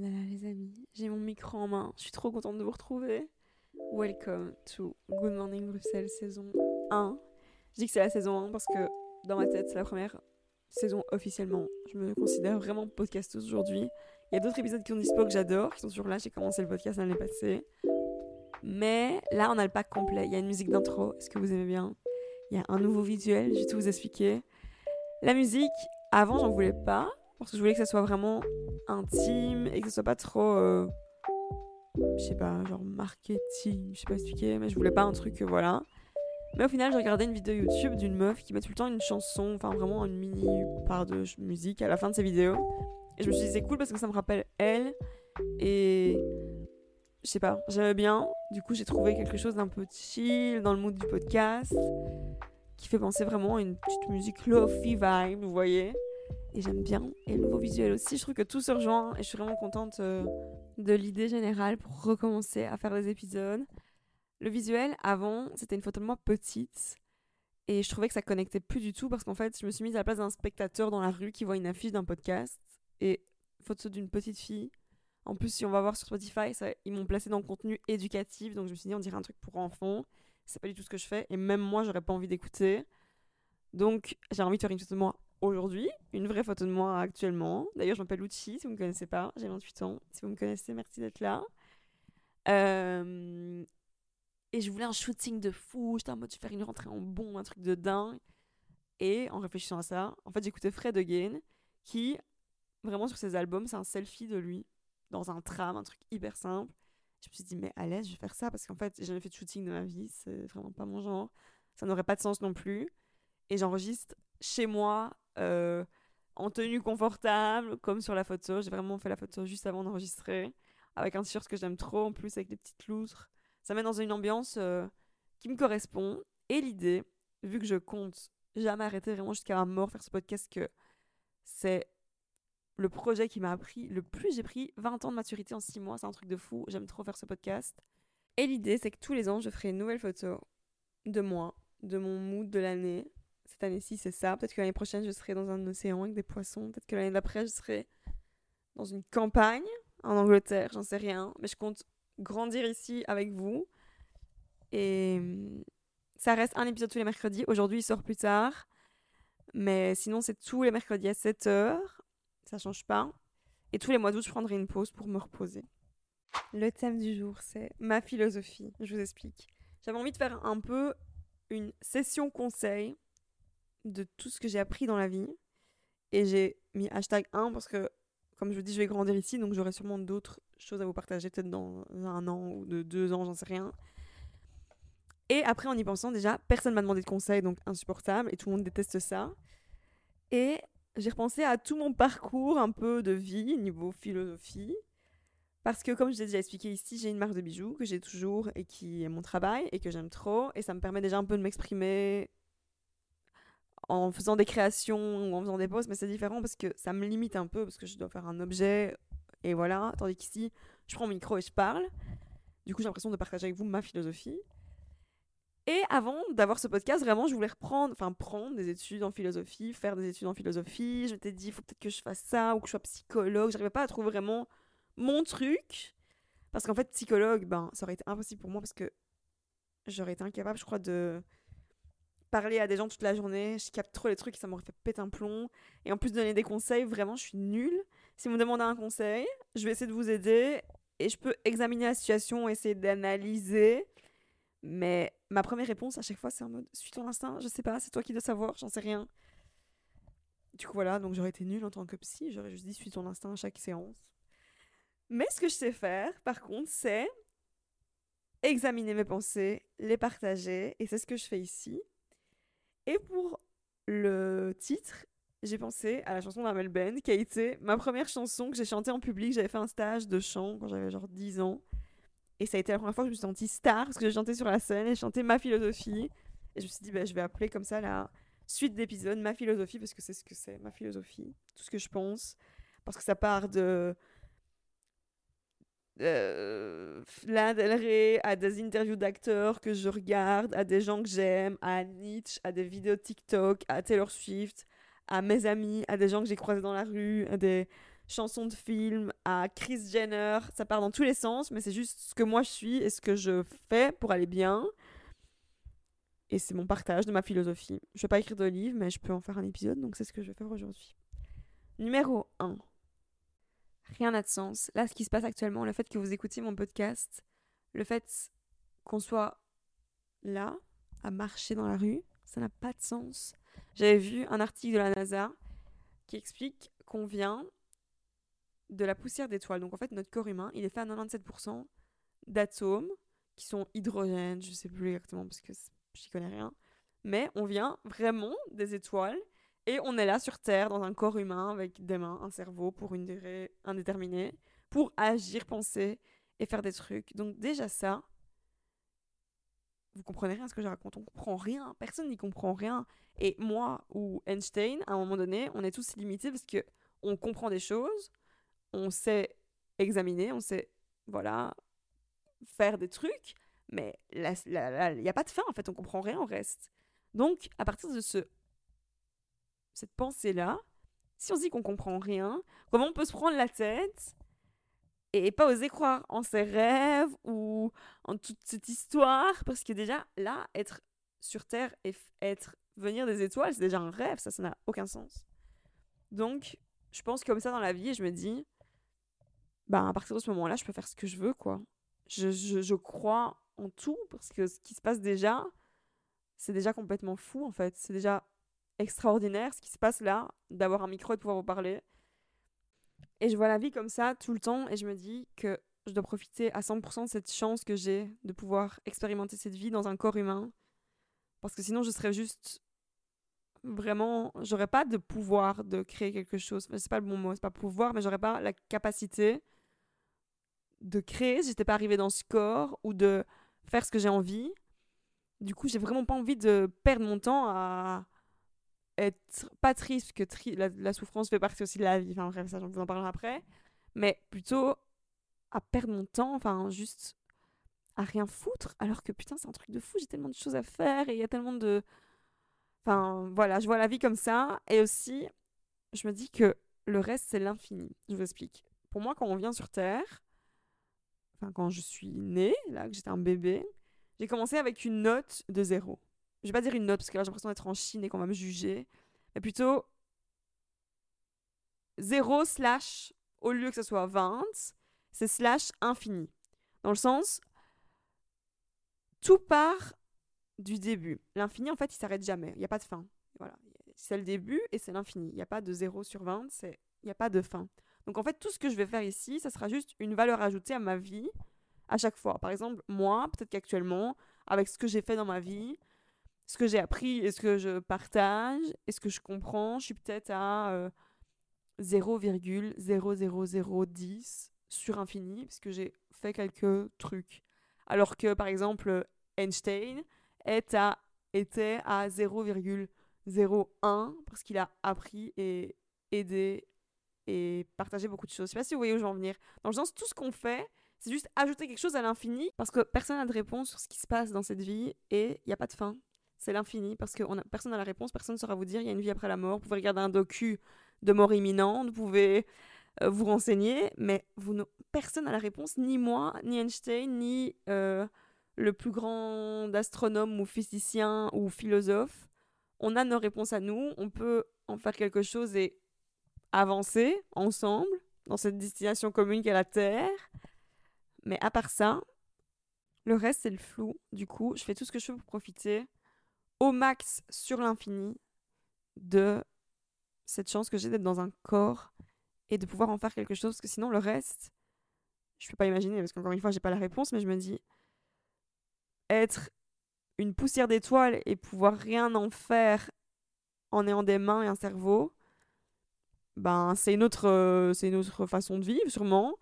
Voilà les amis, j'ai mon micro en main, je suis trop contente de vous retrouver. Welcome to Good Morning Bruxelles saison 1. Je dis que c'est la saison 1 parce que dans ma tête c'est la première saison officiellement. Je me considère vraiment podcasteuse aujourd'hui. Il y a d'autres épisodes qui ont dispo que j'adore, qui sont sur là, j'ai commencé le podcast l'année passée. Mais là on a le pack complet, il y a une musique d'intro, est-ce que vous aimez bien? Il y a un nouveau visuel, je vais tout vous expliquer. La musique, avant j'en voulais pas, parce que je voulais que ça soit vraiment intime et que ce soit pas trop. Euh, je sais pas, genre marketing, je sais pas expliquer, mais je voulais pas un truc, euh, voilà. Mais au final, j'ai regardé une vidéo YouTube d'une meuf qui met tout le temps une chanson, enfin vraiment une mini part de musique à la fin de ses vidéos. Et je me suis dit, c'est cool parce que ça me rappelle elle. Et je sais pas, j'aimais bien. Du coup, j'ai trouvé quelque chose d'un peu chill dans le mood du podcast qui fait penser vraiment à une petite musique lofi vibe, vous voyez et j'aime bien. Et le nouveau visuel aussi, je trouve que tout se rejoint et je suis vraiment contente euh, de l'idée générale pour recommencer à faire des épisodes. Le visuel, avant, c'était une photo de moi petite et je trouvais que ça connectait plus du tout parce qu'en fait, je me suis mise à la place d'un spectateur dans la rue qui voit une affiche d'un podcast et photo d'une petite fille. En plus, si on va voir sur Spotify, ils m'ont placé dans le contenu éducatif, donc je me suis dit, on dirait un truc pour enfants. C'est pas du tout ce que je fais et même moi, j'aurais pas envie d'écouter. Donc, j'ai envie de faire une photo de moi aujourd'hui, une vraie photo de moi actuellement. D'ailleurs, je m'appelle Uchi, si vous ne me connaissez pas, j'ai 28 ans. Si vous me connaissez, merci d'être là. Euh, et je voulais un shooting de fou, j'étais en mode de faire une rentrée en bon, un truc de dingue. Et en réfléchissant à ça, en fait, j'écoutais Fred Again, qui, vraiment sur ses albums, c'est un selfie de lui, dans un tram, un truc hyper simple. Je me suis dit, mais à l'aise, je vais faire ça, parce qu'en fait, j'ai jamais fait de shooting de ma vie, c'est vraiment pas mon genre. Ça n'aurait pas de sens non plus. Et j'enregistre chez moi, euh, en tenue confortable, comme sur la photo. J'ai vraiment fait la photo juste avant d'enregistrer, avec un t-shirt que j'aime trop, en plus avec des petites loutres. Ça met dans une ambiance euh, qui me correspond. Et l'idée, vu que je compte jamais arrêter vraiment jusqu'à la mort faire ce podcast, que c'est le projet qui m'a appris le plus. J'ai pris 20 ans de maturité en 6 mois, c'est un truc de fou. J'aime trop faire ce podcast. Et l'idée, c'est que tous les ans, je ferai une nouvelle photo de moi, de mon mood de l'année, cette année-ci, c'est ça. Peut-être que l'année prochaine, je serai dans un océan avec des poissons. Peut-être que l'année d'après, je serai dans une campagne en Angleterre. J'en sais rien. Mais je compte grandir ici avec vous. Et hum, ça reste un épisode tous les mercredis. Aujourd'hui, il sort plus tard. Mais sinon, c'est tous les mercredis à 7h. Ça change pas. Et tous les mois d'août, je prendrai une pause pour me reposer. Le thème du jour, c'est ma philosophie. Je vous explique. J'avais envie de faire un peu une session conseil de tout ce que j'ai appris dans la vie. Et j'ai mis hashtag 1 parce que, comme je vous dis, je vais grandir ici, donc j'aurai sûrement d'autres choses à vous partager, peut-être dans un an ou de deux ans, j'en sais rien. Et après, en y pensant, déjà, personne m'a demandé de conseils, donc insupportable, et tout le monde déteste ça. Et j'ai repensé à tout mon parcours un peu de vie, niveau philosophie. Parce que, comme je l'ai déjà expliqué ici, j'ai une marque de bijoux que j'ai toujours et qui est mon travail et que j'aime trop. Et ça me permet déjà un peu de m'exprimer en faisant des créations ou en faisant des posts, mais c'est différent parce que ça me limite un peu parce que je dois faire un objet et voilà. Tandis qu'ici, je prends mon micro et je parle. Du coup, j'ai l'impression de partager avec vous ma philosophie. Et avant d'avoir ce podcast, vraiment, je voulais reprendre, enfin, prendre des études en philosophie, faire des études en philosophie. Je m'étais dit, il faut peut-être que je fasse ça ou que je sois psychologue. J'arrivais pas à trouver vraiment mon truc. Parce qu'en fait, psychologue, ben, ça aurait été impossible pour moi parce que j'aurais été incapable, je crois, de parler à des gens toute la journée, je capte trop les trucs, ça m'aurait fait péter un plomb. Et en plus de donner des conseils, vraiment, je suis nulle. Si vous me demandez un conseil, je vais essayer de vous aider et je peux examiner la situation, essayer d'analyser. Mais ma première réponse à chaque fois, c'est en mode suis ton instinct, je sais pas, c'est toi qui dois savoir, j'en sais rien. Du coup, voilà, donc j'aurais été nulle en tant que psy, j'aurais juste dit suis ton instinct à chaque séance. Mais ce que je sais faire, par contre, c'est examiner mes pensées, les partager, et c'est ce que je fais ici. Et pour le titre, j'ai pensé à la chanson d'Amel Ben, qui a été ma première chanson que j'ai chantée en public. J'avais fait un stage de chant quand j'avais genre 10 ans. Et ça a été la première fois que je me suis sentie star, parce que j'ai chanté sur la scène et chanté ma philosophie. Et je me suis dit, bah, je vais appeler comme ça la suite d'épisodes ma philosophie, parce que c'est ce que c'est, ma philosophie, tout ce que je pense. Parce que ça part de euh, à des interviews d'acteurs que je regarde, à des gens que j'aime, à Nietzsche, à des vidéos TikTok, à Taylor Swift, à mes amis, à des gens que j'ai croisés dans la rue, à des chanson de film à Chris Jenner. Ça part dans tous les sens, mais c'est juste ce que moi je suis et ce que je fais pour aller bien. Et c'est mon partage de ma philosophie. Je vais pas écrire de livre, mais je peux en faire un épisode, donc c'est ce que je vais faire aujourd'hui. Numéro 1. Rien n'a de sens. Là, ce qui se passe actuellement, le fait que vous écoutiez mon podcast, le fait qu'on soit là, à marcher dans la rue, ça n'a pas de sens. J'avais vu un article de la NASA qui explique qu'on vient de la poussière d'étoiles. Donc en fait, notre corps humain, il est fait à 97% d'atomes qui sont hydrogène, je sais plus exactement parce que j'y connais rien. Mais on vient vraiment des étoiles et on est là sur Terre dans un corps humain avec des mains, un cerveau pour une durée indéterminée pour agir, penser et faire des trucs. Donc déjà ça, vous comprenez rien à ce que je raconte. On comprend rien. Personne n'y comprend rien. Et moi ou Einstein, à un moment donné, on est tous limités parce que on comprend des choses, on sait examiner, on sait, voilà, faire des trucs, mais il n'y a pas de fin en fait, on comprend rien, on reste. Donc, à partir de ce, cette pensée-là, si on se dit qu'on comprend rien, comment on peut se prendre la tête et pas oser croire en ses rêves ou en toute cette histoire? Parce que déjà là être sur terre et être venir des étoiles c'est déjà un rêve ça ça n'a aucun sens. Donc je pense comme ça dans la vie et je me dis bah à partir de ce moment-là je peux faire ce que je veux quoi. Je, je, je crois en tout parce que ce qui se passe déjà c'est déjà complètement fou en fait. C'est déjà extraordinaire ce qui se passe là d'avoir un micro et de pouvoir vous parler et je vois la vie comme ça tout le temps et je me dis que je dois profiter à 100% de cette chance que j'ai de pouvoir expérimenter cette vie dans un corps humain. Parce que sinon, je serais juste vraiment. J'aurais pas de pouvoir de créer quelque chose. C'est pas le bon mot, c'est pas pouvoir, mais j'aurais pas la capacité de créer si j'étais pas arrivée dans ce corps ou de faire ce que j'ai envie. Du coup, j'ai vraiment pas envie de perdre mon temps à pas triste, que la, souffrance fait partie aussi de la vie, enfin bref, ça, je vous en parlerai après, mais plutôt à perdre mon temps, enfin juste à rien foutre, alors que putain, c'est un truc de fou, j'ai tellement de choses à faire et il y a tellement de. Enfin voilà, je vois la vie comme ça, et aussi, je me dis que le reste, c'est l'infini. Je vous explique. Pour moi, quand on vient sur Terre, enfin quand je suis née, là, que j'étais un bébé, j'ai commencé avec une note de zéro je vais pas dire une note parce que là j'ai l'impression d'être en Chine et qu'on va me juger, mais plutôt 0 slash, au lieu que ce soit 20, c'est slash infini. Dans le sens, tout part du début. L'infini, en fait, il s'arrête jamais. Il n'y a pas de fin. Voilà. C'est le début et c'est l'infini. Il n'y a pas de 0 sur 20, il n'y a pas de fin. Donc en fait, tout ce que je vais faire ici, ça sera juste une valeur ajoutée à ma vie à chaque fois. Par exemple, moi, peut-être qu'actuellement, avec ce que j'ai fait dans ma vie, ce que j'ai appris et ce que je partage et ce que je comprends, je suis peut-être à euh, 0,00010 sur infini, parce que j'ai fait quelques trucs. Alors que, par exemple, Einstein est à, était à 0,01 parce qu'il a appris et aidé et partagé beaucoup de choses. Je sais pas si vous voyez où je veux en venir. Dans le sens, tout ce qu'on fait, c'est juste ajouter quelque chose à l'infini parce que personne n'a de réponse sur ce qui se passe dans cette vie et il n'y a pas de fin c'est l'infini parce que personne n'a la réponse, personne ne saura vous dire il y a une vie après la mort. Vous pouvez regarder un docu de mort imminente, vous pouvez euh, vous renseigner, mais personne n'a la réponse, ni moi, ni Einstein, ni euh, le plus grand astronome ou physicien ou philosophe. On a nos réponses à nous, on peut en faire quelque chose et avancer ensemble dans cette destination commune qu'est la Terre. Mais à part ça, le reste c'est le flou. Du coup, je fais tout ce que je peux pour profiter au max sur l'infini de cette chance que j'ai d'être dans un corps et de pouvoir en faire quelque chose parce que sinon le reste je peux pas imaginer parce qu'encore une fois j'ai pas la réponse mais je me dis être une poussière d'étoiles et pouvoir rien en faire en ayant des mains et un cerveau ben c'est une autre euh, c'est une autre façon de vivre sûrement.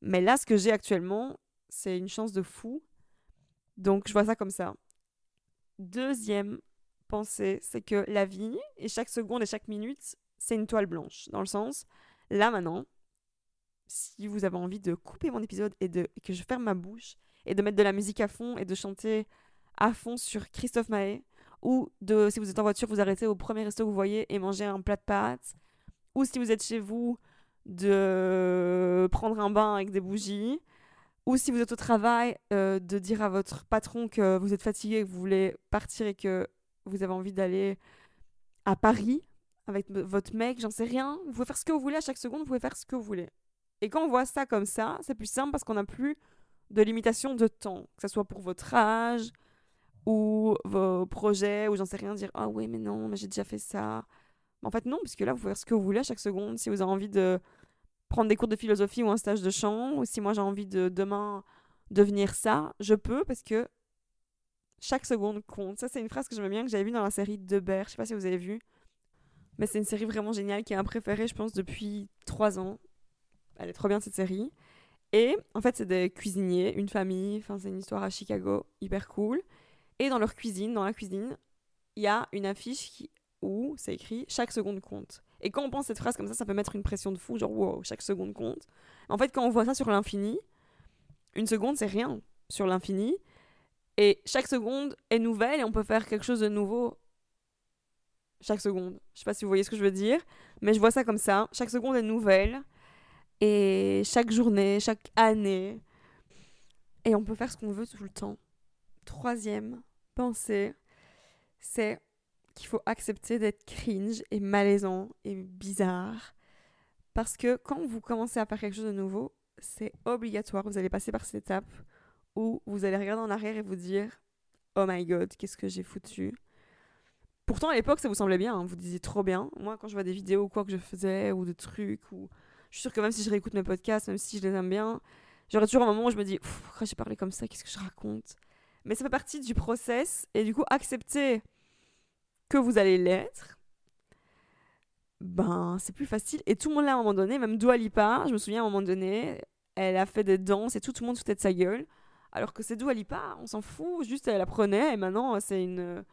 Mais là ce que j'ai actuellement c'est une chance de fou. Donc je vois ça comme ça. Deuxième pensée, c'est que la vie, et chaque seconde et chaque minute, c'est une toile blanche. Dans le sens, là maintenant, si vous avez envie de couper mon épisode et de que je ferme ma bouche et de mettre de la musique à fond et de chanter à fond sur Christophe Maé, ou de, si vous êtes en voiture, vous arrêtez au premier resto que vous voyez et manger un plat de pâtes, ou si vous êtes chez vous, de prendre un bain avec des bougies, ou si vous êtes au travail, euh, de dire à votre patron que vous êtes fatigué, que vous voulez partir et que vous avez envie d'aller à Paris avec votre mec, j'en sais rien. Vous pouvez faire ce que vous voulez à chaque seconde, vous pouvez faire ce que vous voulez. Et quand on voit ça comme ça, c'est plus simple parce qu'on n'a plus de limitation de temps, que ce soit pour votre âge ou vos projets, ou j'en sais rien, dire Ah oui, mais non, mais j'ai déjà fait ça. en fait, non, puisque là, vous pouvez faire ce que vous voulez à chaque seconde. Si vous avez envie de prendre des cours de philosophie ou un stage de chant, ou si moi j'ai envie de demain devenir ça, je peux parce que chaque seconde compte. Ça, c'est une phrase que j'aime bien, que j'avais vue dans la série De Je sais pas si vous avez vu. Mais c'est une série vraiment géniale qui est un préféré, je pense, depuis trois ans. Elle est trop bien cette série. Et en fait, c'est des cuisiniers, une famille, enfin, c'est une histoire à Chicago, hyper cool. Et dans leur cuisine, dans la cuisine, il y a une affiche qui, où c'est écrit chaque seconde compte. Et quand on pense cette phrase comme ça, ça peut mettre une pression de fou, genre wow, chaque seconde compte. En fait, quand on voit ça sur l'infini, une seconde, c'est rien sur l'infini. Et chaque seconde est nouvelle et on peut faire quelque chose de nouveau chaque seconde. Je sais pas si vous voyez ce que je veux dire, mais je vois ça comme ça. Chaque seconde est nouvelle. Et chaque journée, chaque année. Et on peut faire ce qu'on veut tout le temps. Troisième pensée, c'est qu'il faut accepter d'être cringe et malaisant et bizarre. Parce que quand vous commencez à faire quelque chose de nouveau, c'est obligatoire. Vous allez passer par cette étape où vous allez regarder en arrière et vous dire Oh my god, qu'est-ce que j'ai foutu Pourtant, à l'époque, ça vous semblait bien, hein. vous disiez trop bien. Moi, quand je vois des vidéos ou quoi que je faisais, ou de trucs, ou je suis sûre que même si je réécoute mes podcasts, même si je les aime bien, j'aurais toujours un moment où je me dis Pourquoi j'ai parlé comme ça Qu'est-ce que je raconte? Mais ça fait partie du process, et du coup, accepter que vous allez l'être, ben c'est plus facile. Et tout le monde là à un moment donné, même Dua Lipa, je me souviens à un moment donné, elle a fait des danses et tout, le monde foutait de sa gueule. Alors que c'est Dua Lipa, on s'en fout, juste elle apprenait et maintenant c'est une...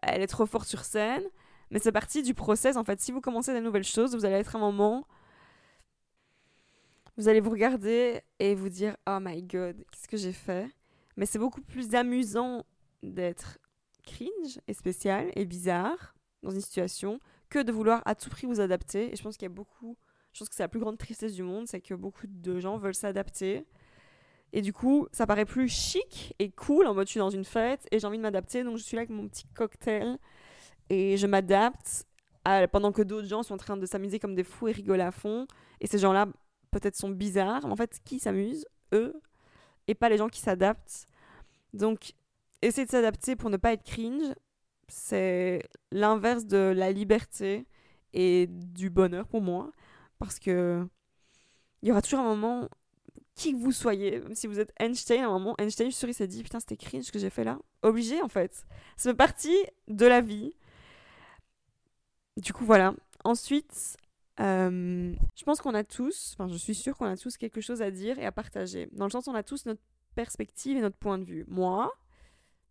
Elle est trop forte sur scène. Mais c'est parti du process en fait. Si vous commencez des nouvelles choses, vous allez être un moment... Vous allez vous regarder et vous dire Oh my god, qu'est-ce que j'ai fait? Mais c'est beaucoup plus amusant d'être cringe et spécial et bizarre dans une situation que de vouloir à tout prix vous adapter. Et je pense qu'il y a beaucoup, je pense que c'est la plus grande tristesse du monde, c'est que beaucoup de gens veulent s'adapter. Et du coup, ça paraît plus chic et cool en mode je suis dans une fête et j'ai envie de m'adapter, donc je suis là avec mon petit cocktail et je m'adapte pendant que d'autres gens sont en train de s'amuser comme des fous et rigoler à fond. Et ces gens-là, peut-être, sont bizarres. Mais en fait, qui s'amuse Eux. Et pas les gens qui s'adaptent. Donc, essayer de s'adapter pour ne pas être cringe, c'est l'inverse de la liberté et du bonheur pour moi. Parce que il y aura toujours un moment, qui que vous soyez, même si vous êtes Einstein, à un moment, Einstein, je suis sûre, il s'est dit Putain, c'était cringe ce que j'ai fait là. Obligé en fait. Ça fait partie de la vie. Du coup, voilà. Ensuite, euh, je pense qu'on a tous, enfin, je suis sûre qu'on a tous quelque chose à dire et à partager. Dans le sens, on a tous notre perspective et notre point de vue. Moi,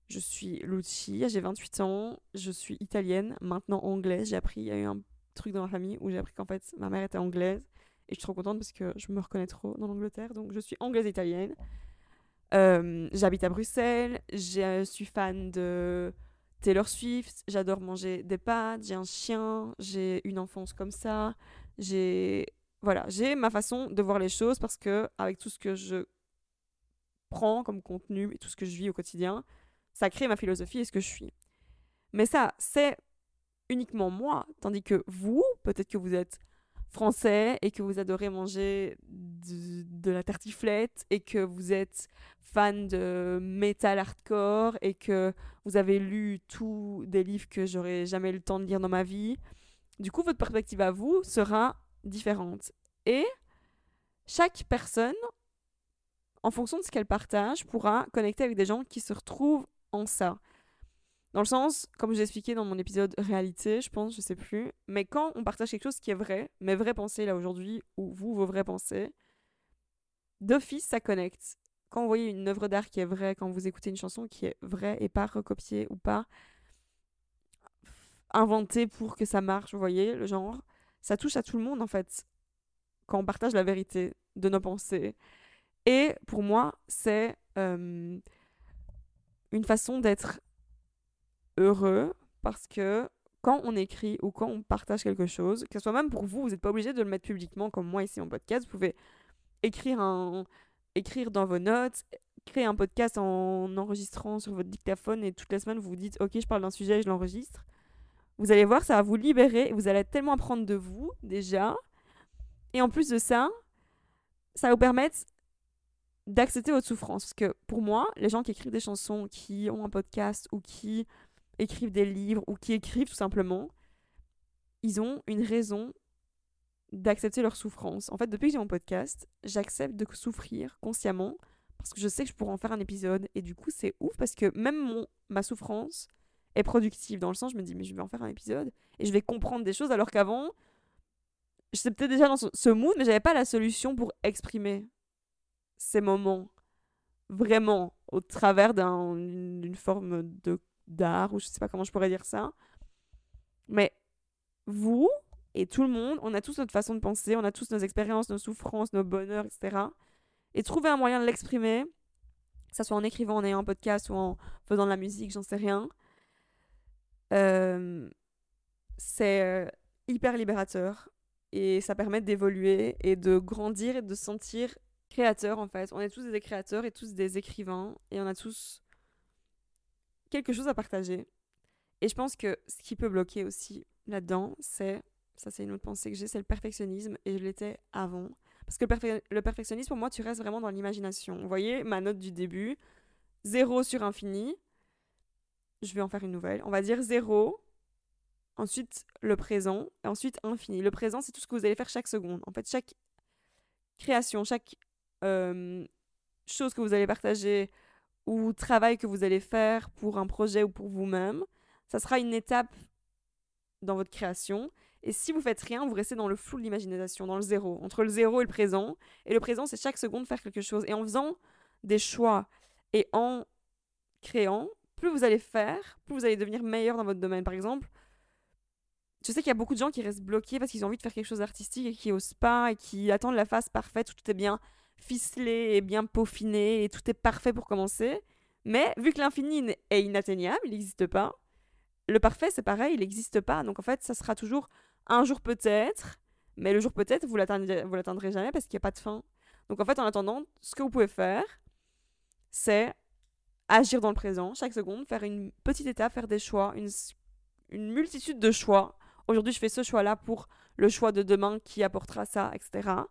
je suis Lucia, j'ai 28 ans, je suis italienne, maintenant anglaise. J'ai appris, il y a eu un truc dans ma famille où j'ai appris qu'en fait ma mère était anglaise. Et je suis trop contente parce que je me reconnais trop dans l'Angleterre. Donc je suis anglaise italienne. Euh, j'habite à Bruxelles. Je suis fan de Taylor Swift. J'adore manger des pâtes. J'ai un chien. J'ai une enfance comme ça. J'ai voilà, j'ai ma façon de voir les choses parce que avec tout ce que je prends comme contenu et tout ce que je vis au quotidien, ça crée ma philosophie et ce que je suis. Mais ça, c'est uniquement moi, tandis que vous, peut-être que vous êtes français et que vous adorez manger de, la tartiflette et que vous êtes fan de metal hardcore et que vous avez lu tous des livres que j'aurais jamais eu le temps de lire dans ma vie. Du coup, votre perspective à vous sera différente. Et chaque personne, en fonction de ce qu'elle partage, pourra connecter avec des gens qui se retrouvent ça. Dans le sens, comme je l'ai expliqué dans mon épisode réalité, je pense, je sais plus, mais quand on partage quelque chose qui est vrai, mes vraies pensées là aujourd'hui, ou vous, vos vraies pensées, d'office, ça connecte. Quand vous voyez une œuvre d'art qui est vraie, quand vous écoutez une chanson qui est vraie et pas recopiée ou pas inventée pour que ça marche, vous voyez, le genre, ça touche à tout le monde en fait, quand on partage la vérité de nos pensées. Et pour moi, c'est une façon d'être heureux parce que quand on écrit ou quand on partage quelque chose, que ce soit même pour vous, vous n'êtes pas obligé de le mettre publiquement comme moi ici en podcast. Vous pouvez écrire, un, écrire dans vos notes, créer un podcast en enregistrant sur votre dictaphone et toutes les semaines vous vous dites ok je parle d'un sujet et je l'enregistre. Vous allez voir, ça va vous libérer vous allez tellement apprendre de vous déjà. Et en plus de ça, ça va vous permettre d'accepter votre souffrance. Parce que pour moi, les gens qui écrivent des chansons, qui ont un podcast ou qui écrivent des livres ou qui écrivent tout simplement, ils ont une raison d'accepter leur souffrance. En fait, depuis que j'ai mon podcast, j'accepte de souffrir consciemment parce que je sais que je pourrais en faire un épisode et du coup, c'est ouf parce que même mon ma souffrance est productive dans le sens je me dis mais je vais en faire un épisode et je vais comprendre des choses alors qu'avant j'étais déjà dans ce mood mais j'avais pas la solution pour exprimer ces moments vraiment au travers d'une forme de d'art ou je sais pas comment je pourrais dire ça. Mais vous et tout le monde, on a tous notre façon de penser, on a tous nos expériences, nos souffrances, nos bonheurs, etc. Et trouver un moyen de l'exprimer, que ce soit en écrivant, en ayant un podcast ou en faisant de la musique, j'en sais rien, euh, c'est euh, hyper libérateur et ça permet d'évoluer et de grandir et de sentir créateur en fait. On est tous des créateurs et tous des écrivains et on a tous quelque chose à partager. Et je pense que ce qui peut bloquer aussi là-dedans, c'est, ça c'est une autre pensée que j'ai, c'est le perfectionnisme, et je l'étais avant. Parce que le, perfectionnisme, pour moi, tu restes vraiment dans l'imagination. Vous voyez ma note du début, 0 sur infini, je vais en faire une nouvelle. On va dire 0, ensuite le présent, et ensuite infini. Le présent, c'est tout ce que vous allez faire chaque seconde. En fait, chaque création, chaque euh, chose que vous allez partager, ou travail que vous allez faire pour un projet ou pour vous-même, ça sera une étape dans votre création. Et si vous faites rien, vous restez dans le flou de l'imagination, dans le zéro, entre le zéro et le présent. Et le présent, c'est chaque seconde faire quelque chose. Et en faisant des choix et en créant, plus vous allez faire, plus vous allez devenir meilleur dans votre domaine. Par exemple, je sais qu'il y a beaucoup de gens qui restent bloqués parce qu'ils ont envie de faire quelque chose d'artistique et qui osent pas et qui attendent la phase parfaite où tout est bien ficelé et bien peaufiné et tout est parfait pour commencer. Mais vu que l'infini est inatteignable, il n'existe pas, le parfait c'est pareil, il n'existe pas. Donc en fait, ça sera toujours un jour peut-être, mais le jour peut-être, vous l'atteindrez jamais parce qu'il n'y a pas de fin. Donc en fait, en attendant, ce que vous pouvez faire, c'est agir dans le présent, chaque seconde, faire une petite étape, faire des choix, une, une multitude de choix. Aujourd'hui, je fais ce choix-là pour le choix de demain qui apportera ça, etc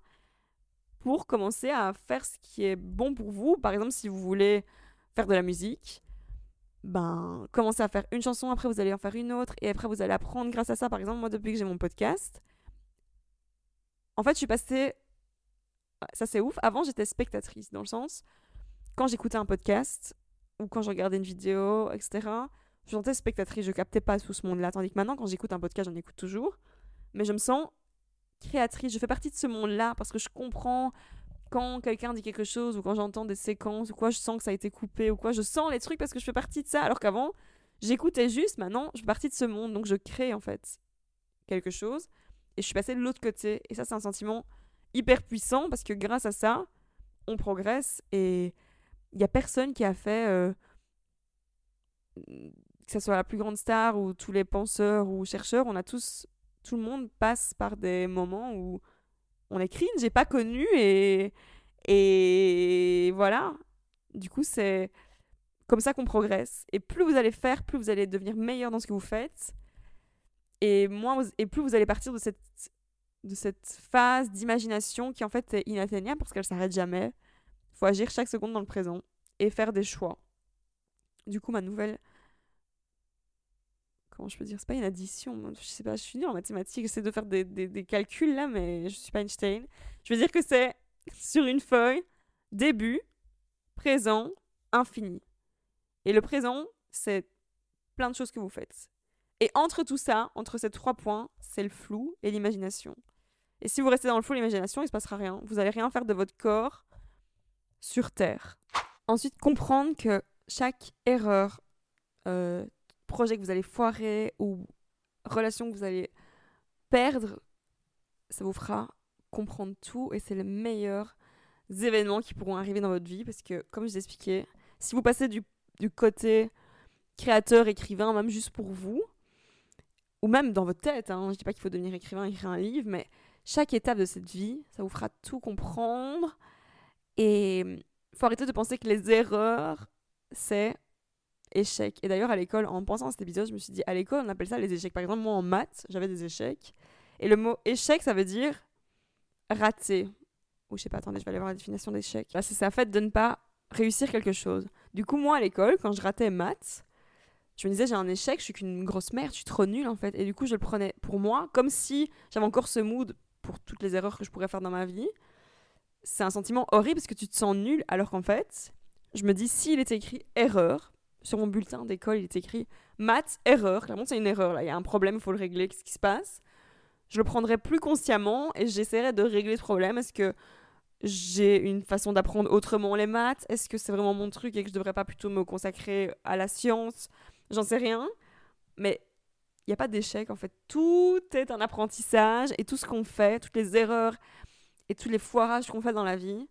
pour commencer à faire ce qui est bon pour vous. Par exemple, si vous voulez faire de la musique, ben, commencez à faire une chanson, après vous allez en faire une autre, et après vous allez apprendre grâce à ça. Par exemple, moi, depuis que j'ai mon podcast, en fait, je suis passée. Ça, c'est ouf. Avant, j'étais spectatrice, dans le sens, quand j'écoutais un podcast, ou quand je regardais une vidéo, etc., je sentais spectatrice, je captais pas tout ce monde-là. Tandis que maintenant, quand j'écoute un podcast, j'en écoute toujours. Mais je me sens créatrice, je fais partie de ce monde-là parce que je comprends quand quelqu'un dit quelque chose ou quand j'entends des séquences ou quoi, je sens que ça a été coupé ou quoi, je sens les trucs parce que je fais partie de ça. Alors qu'avant, j'écoutais juste, maintenant, je fais partie de ce monde, donc je crée en fait quelque chose et je suis passée de l'autre côté. Et ça, c'est un sentiment hyper puissant parce que grâce à ça, on progresse et il n'y a personne qui a fait. Euh, que ce soit la plus grande star ou tous les penseurs ou chercheurs, on a tous tout le monde passe par des moments où on est cringe, j'ai pas connu et et voilà. Du coup, c'est comme ça qu'on progresse. Et plus vous allez faire, plus vous allez devenir meilleur dans ce que vous faites. Et moins et plus vous allez partir de cette de cette phase d'imagination qui en fait est inatteignable parce qu'elle s'arrête jamais. Faut agir chaque seconde dans le présent et faire des choix. Du coup, ma nouvelle comment je peux dire, c'est pas une addition, je sais pas, je suis nulle en mathématiques, j'essaie de faire des, des, des, calculs là, mais je suis pas Einstein. Je veux dire que c'est sur une feuille, début, présent, infini. Et le présent, c'est plein de choses que vous faites. Et entre tout ça, entre ces trois points, c'est le flou et l'imagination. Et si vous restez dans le flou l'imagination, il se passera rien. Vous allez rien faire de votre corps sur Terre. Ensuite, comprendre que chaque erreur, euh, projet que vous allez foirer ou relation que vous allez perdre, ça vous fera comprendre tout et c'est les meilleurs événements qui pourront arriver dans votre vie parce que, comme je vous expliquais, si vous passez du, du côté créateur, écrivain, même juste pour vous, ou même dans votre tête, hein, je dis pas qu'il faut devenir écrivain, écrire un livre, mais chaque étape de cette vie, ça vous fera tout comprendre. Et il faut arrêter de penser que les erreurs, c'est échec. Et d'ailleurs, à l'école, en pensant à cet épisode, je me suis dit, à l'école, on appelle ça les échecs. Par exemple, moi, en maths, j'avais des échecs. Et le mot échec, ça veut dire rater. Ou je sais pas, attendez, je vais aller voir la définition d'échec. Bah, c'est ça, fait de ne pas réussir quelque chose. Du coup, moi, à l'école, quand je ratais maths, je me disais, j'ai un échec, je suis qu'une grosse merde, je suis trop nulle, en fait. Et du coup, je le prenais pour moi, comme si j'avais encore ce mood pour toutes les erreurs que je pourrais faire dans ma vie. C'est un sentiment horrible parce que tu te sens nul, alors qu'en fait, je me dis, s'il était écrit erreur, sur mon bulletin d'école, il est écrit maths, erreur. Clairement, c'est une erreur. Il y a un problème, il faut le régler. Qu'est-ce qui se passe? Je le prendrais plus consciemment et j'essaierais de régler ce problème. Est-ce que j'ai une façon d'apprendre autrement les maths? Est-ce que c'est vraiment mon truc et que je devrais pas plutôt me consacrer à la science? J'en sais rien. Mais il n'y a pas d'échec, en fait. Tout est un apprentissage et tout ce qu'on fait, toutes les erreurs et tous les foirages qu'on fait dans la vie,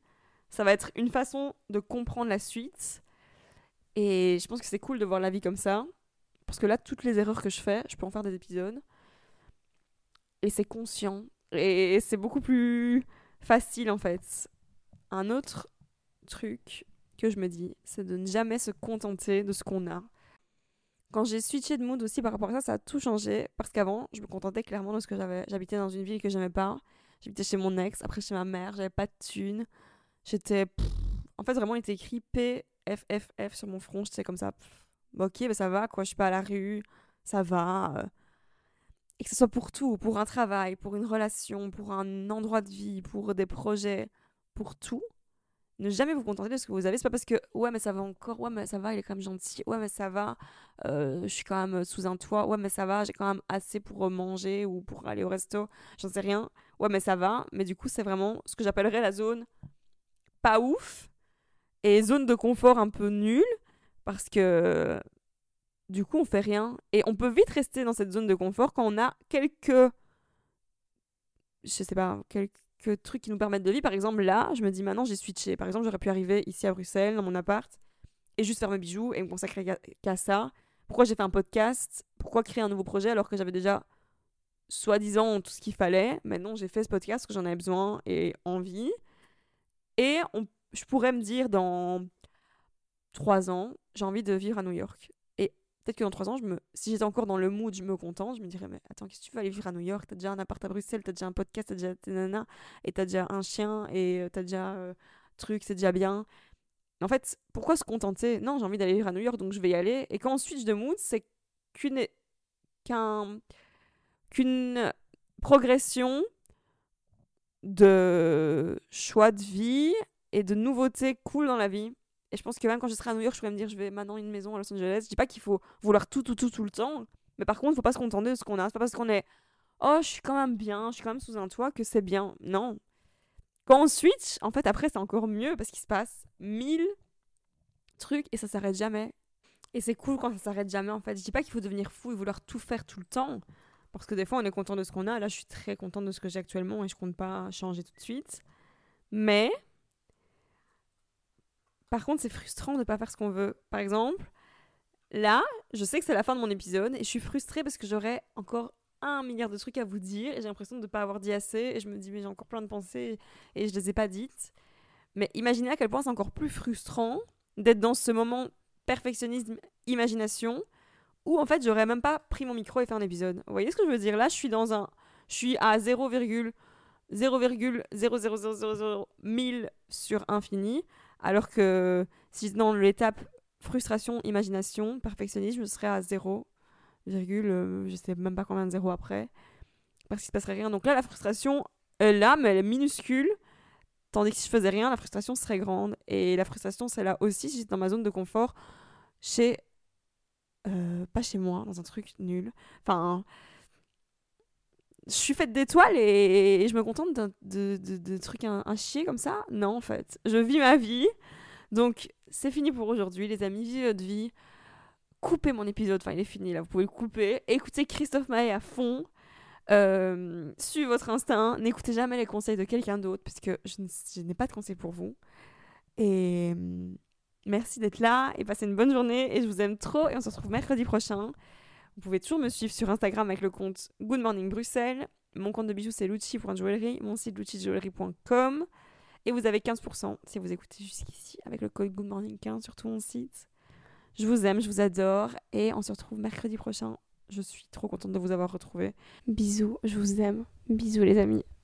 ça va être une façon de comprendre la suite et je pense que c'est cool de voir la vie comme ça. Parce que là, toutes les erreurs que je fais, je peux en faire des épisodes. Et c'est conscient. Et c'est beaucoup plus facile en fait. Un autre truc que je me dis, c'est de ne jamais se contenter de ce qu'on a. Quand j'ai switché de mood aussi par rapport à ça, ça a tout changé. Parce qu'avant, je me contentais clairement de ce que j'avais. J'habitais dans une ville que j'aimais pas. J'habitais chez mon ex, après chez ma mère, j'avais pas de thunes. J'étais. En fait, vraiment, il était F, F, F sur mon front. J'étais comme ça. ok, mais ça va, quoi. Je suis pas à la rue. Ça va. Euh. Et que ce soit pour tout, pour un travail, pour une relation, pour un endroit de vie, pour des projets, pour tout. Ne jamais vous contenter de ce que vous avez. C'est pas parce que, ouais, mais ça va encore. Ouais, mais ça va, il est quand même gentil. Ouais, mais ça va. Euh, je suis quand même sous un toit. Ouais, mais ça va, j'ai quand même assez pour manger ou pour aller au resto. J'en sais rien. Ouais, mais ça va. Mais du coup, c'est vraiment ce que j'appellerais la zone pas ouf et zone de confort un peu nulle parce que du coup on fait rien. Et on peut vite rester dans cette zone de confort quand on a quelques je sais pas quelques trucs qui nous permettent de vivre. Par exemple là je me dis maintenant j'ai switché. Par exemple j'aurais pu arriver ici à Bruxelles dans mon appart et juste faire mes bijoux et me consacrer qu'à ça. Pourquoi j'ai fait un podcast? Pourquoi créer un nouveau projet alors que j'avais déjà soi-disant tout ce qu'il fallait? Maintenant j'ai fait ce podcast parce que j'en avais besoin et envie. Et on je pourrais me dire dans trois ans, j'ai envie de vivre à New York. Et peut-être que dans trois ans, je me... si j'étais encore dans le mood, je me contente, je me dirais, mais attends, qu'est-ce que tu veux aller vivre à New York? T'as déjà un appart à Bruxelles, t'as déjà un podcast, t'as déjà nana, et t'as déjà un chien, et euh, t'as déjà euh, truc, c'est déjà bien. En fait, pourquoi se contenter? Non, j'ai envie d'aller vivre à New York, donc je vais y aller. Et quand on switch de mood, c'est qu'une qu'un qu'une progression de choix de vie et de nouveautés cool dans la vie. Et je pense que même quand je serai à New York, je pourrais me dire je vais maintenant une maison à Los Angeles. Je dis pas qu'il faut vouloir tout, tout, tout, tout le temps. Mais par contre, il faut pas se contenter de ce qu'on a. C'est pas parce qu'on est oh, je suis quand même bien, je suis quand même sous un toit que c'est bien. Non. Quand on switch, en fait, après, c'est encore mieux parce qu'il se passe mille trucs et ça s'arrête jamais. Et c'est cool quand ça s'arrête jamais, en fait. Je dis pas qu'il faut devenir fou et vouloir tout faire tout le temps. Parce que des fois, on est content de ce qu'on a. Là, je suis très contente de ce que j'ai actuellement et je compte pas changer tout de suite. Mais par contre, c'est frustrant de ne pas faire ce qu'on veut. Par exemple, là, je sais que c'est la fin de mon épisode et je suis frustrée parce que j'aurais encore un milliard de trucs à vous dire et j'ai l'impression de ne pas avoir dit assez et je me dis mais j'ai encore plein de pensées et je les ai pas dites. Mais imaginez à quel point c'est encore plus frustrant d'être dans ce moment perfectionnisme imagination où en fait j'aurais même pas pris mon micro et fait un épisode. Vous voyez ce que je veux dire? Là, je suis dans un je suis à 0,0001000 sur infini alors que si dans l'étape frustration, imagination, perfectionnisme, je serais à 0, virgule, euh, je sais même pas combien de zéro après, parce qu'il se passerait rien. Donc là, la frustration, est là, mais elle est minuscule. Tandis que si je faisais rien, la frustration serait grande. Et la frustration, c'est là aussi si j'étais dans ma zone de confort, chez. Euh, pas chez moi, dans un truc nul. Enfin. Je suis faite d'étoiles et, je me contente de, de, trucs un, un, chier comme ça. Non, en fait. Je vis ma vie. Donc, c'est fini pour aujourd'hui, les amis. Vivez votre vie. Coupez mon épisode. Enfin, il est fini là. Vous pouvez le couper. Écoutez Christophe Maé à fond. Euh, suivez votre instinct. N'écoutez jamais les conseils de quelqu'un d'autre parce que je n'ai pas de conseils pour vous. Et merci d'être là et passez une bonne journée. Et je vous aime trop. Et on se retrouve mercredi prochain Vous pouvez toujours me suivre sur Instagram avec le compte Good Morning Bruxelles. Mon compte de bijoux, c'est Lucci.joaillerie. Mon site. Et vous avez 15% si vous écoutez jusqu'ici avec le code Good Morning 15 sur tout mon site. Je vous aime, je vous adore. Et on se retrouve mercredi prochain. Je suis trop contente de vous avoir retrouvé. Bisous, je vous aime. Bisous les amis.